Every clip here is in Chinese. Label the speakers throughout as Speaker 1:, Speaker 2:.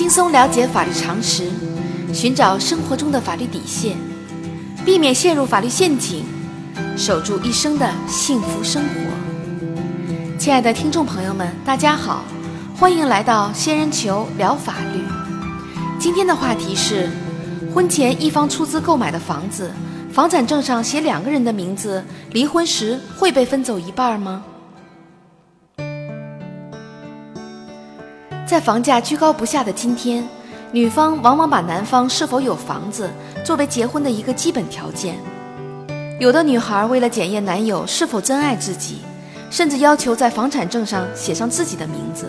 Speaker 1: 轻松了解法律常识，寻找生活中的法律底线，避免陷入法律陷阱，守住一生的幸福生活。亲爱的听众朋友们，大家好，欢迎来到仙人球聊法律。今天的话题是：婚前一方出资购买的房子，房产证上写两个人的名字，离婚时会被分走一半吗？在房价居高不下的今天，女方往往把男方是否有房子作为结婚的一个基本条件。有的女孩为了检验男友是否真爱自己，甚至要求在房产证上写上自己的名字。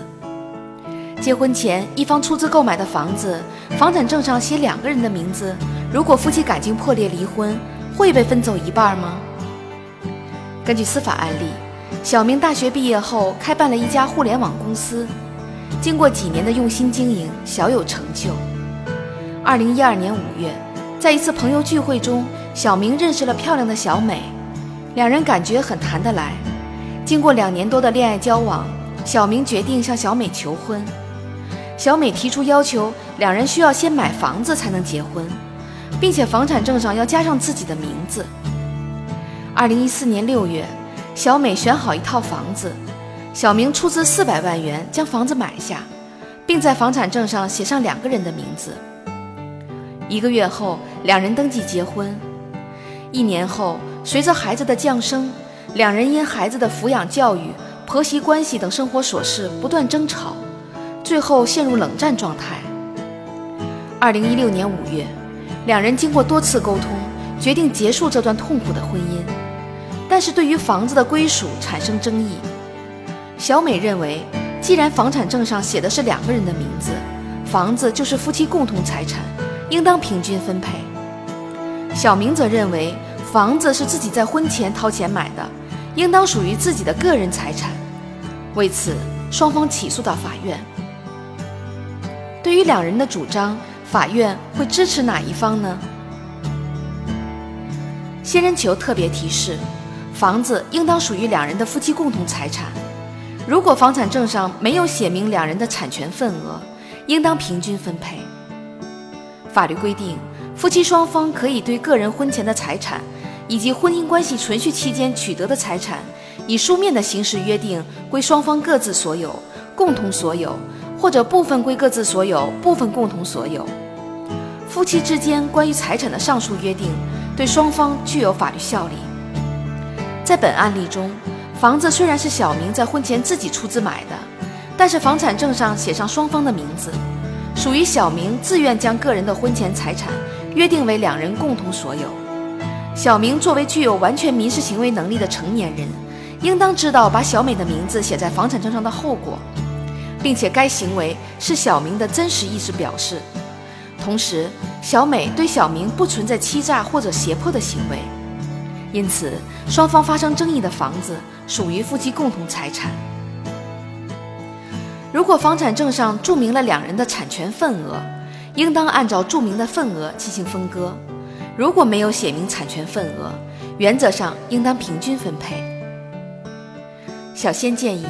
Speaker 1: 结婚前一方出资购买的房子，房产证上写两个人的名字，如果夫妻感情破裂离婚，会被分走一半吗？根据司法案例，小明大学毕业后开办了一家互联网公司。经过几年的用心经营，小有成就。二零一二年五月，在一次朋友聚会中，小明认识了漂亮的小美，两人感觉很谈得来。经过两年多的恋爱交往，小明决定向小美求婚。小美提出要求，两人需要先买房子才能结婚，并且房产证上要加上自己的名字。二零一四年六月，小美选好一套房子。小明出资四百万元将房子买下，并在房产证上写上两个人的名字。一个月后，两人登记结婚。一年后，随着孩子的降生，两人因孩子的抚养教育、婆媳关系等生活琐事不断争吵，最后陷入冷战状态。二零一六年五月，两人经过多次沟通，决定结束这段痛苦的婚姻，但是对于房子的归属产生争议。小美认为，既然房产证上写的是两个人的名字，房子就是夫妻共同财产，应当平均分配。小明则认为，房子是自己在婚前掏钱买的，应当属于自己的个人财产。为此，双方起诉到法院。对于两人的主张，法院会支持哪一方呢？仙人球特别提示：房子应当属于两人的夫妻共同财产。如果房产证上没有写明两人的产权份额，应当平均分配。法律规定，夫妻双方可以对个人婚前的财产以及婚姻关系存续期间取得的财产，以书面的形式约定归双方各自所有、共同所有，或者部分归各自所有、部分共同所有。夫妻之间关于财产的上述约定，对双方具有法律效力。在本案例中。房子虽然是小明在婚前自己出资买的，但是房产证上写上双方的名字，属于小明自愿将个人的婚前财产约定为两人共同所有。小明作为具有完全民事行为能力的成年人，应当知道把小美的名字写在房产证上的后果，并且该行为是小明的真实意思表示。同时，小美对小明不存在欺诈或者胁迫的行为。因此，双方发生争议的房子属于夫妻共同财产。如果房产证上注明了两人的产权份额，应当按照注明的份额进行分割；如果没有写明产权份额，原则上应当平均分配。小仙建议，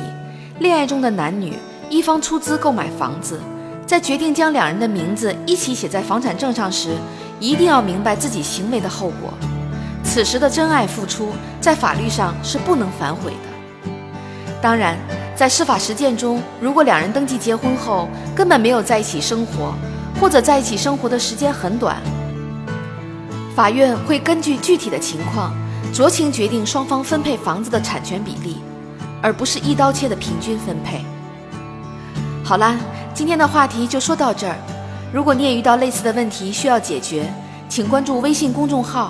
Speaker 1: 恋爱中的男女一方出资购买房子，在决定将两人的名字一起写在房产证上时，一定要明白自己行为的后果。此时的真爱付出，在法律上是不能反悔的。当然，在司法实践中，如果两人登记结婚后根本没有在一起生活，或者在一起生活的时间很短，法院会根据具体的情况酌情决定双方分配房子的产权比例，而不是一刀切的平均分配。好啦，今天的话题就说到这儿。如果你也遇到类似的问题需要解决，请关注微信公众号。